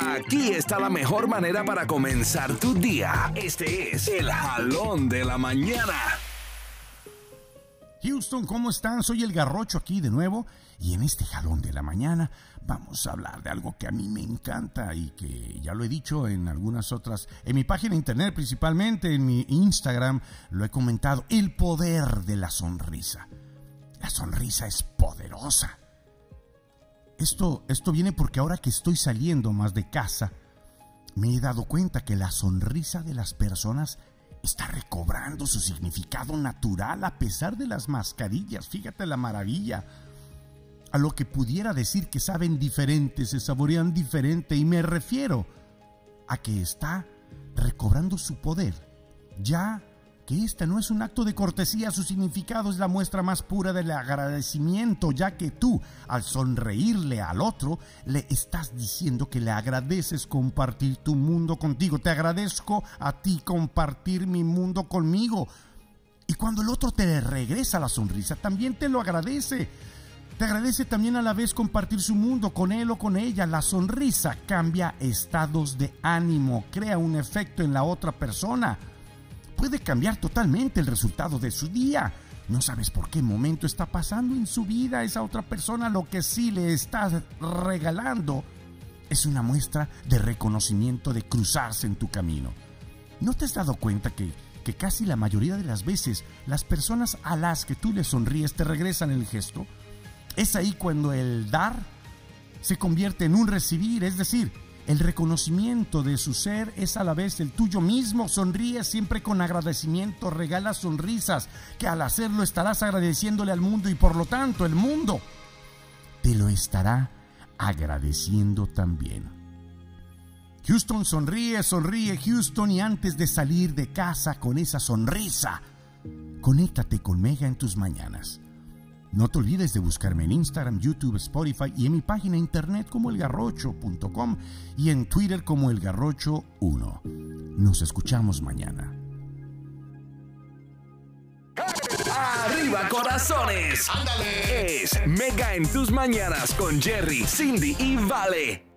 Aquí está la mejor manera para comenzar tu día. Este es el jalón de la mañana. Houston, ¿cómo están? Soy el Garrocho aquí de nuevo y en este jalón de la mañana vamos a hablar de algo que a mí me encanta y que ya lo he dicho en algunas otras, en mi página de internet principalmente, en mi Instagram, lo he comentado, el poder de la sonrisa. La sonrisa es poderosa. Esto, esto viene porque ahora que estoy saliendo más de casa, me he dado cuenta que la sonrisa de las personas está recobrando su significado natural a pesar de las mascarillas. Fíjate la maravilla. A lo que pudiera decir que saben diferente, se saborean diferente y me refiero a que está recobrando su poder. Ya que este no es un acto de cortesía, su significado es la muestra más pura del agradecimiento, ya que tú, al sonreírle al otro, le estás diciendo que le agradeces compartir tu mundo contigo. Te agradezco a ti compartir mi mundo conmigo. Y cuando el otro te regresa la sonrisa, también te lo agradece. Te agradece también a la vez compartir su mundo con él o con ella. La sonrisa cambia estados de ánimo, crea un efecto en la otra persona puede cambiar totalmente el resultado de su día. No sabes por qué momento está pasando en su vida esa otra persona. Lo que sí le estás regalando es una muestra de reconocimiento de cruzarse en tu camino. ¿No te has dado cuenta que, que casi la mayoría de las veces las personas a las que tú le sonríes te regresan el gesto? Es ahí cuando el dar se convierte en un recibir, es decir, el reconocimiento de su ser es a la vez el tuyo mismo. Sonríe siempre con agradecimiento, regala sonrisas, que al hacerlo estarás agradeciéndole al mundo y por lo tanto el mundo te lo estará agradeciendo también. Houston sonríe, sonríe Houston y antes de salir de casa con esa sonrisa, conéctate con Mega en tus mañanas. No te olvides de buscarme en Instagram, YouTube, Spotify y en mi página internet como elgarrocho.com y en Twitter como elgarrocho1. Nos escuchamos mañana. Arriba corazones. Es Mega en tus mañanas con Jerry, Cindy y Vale.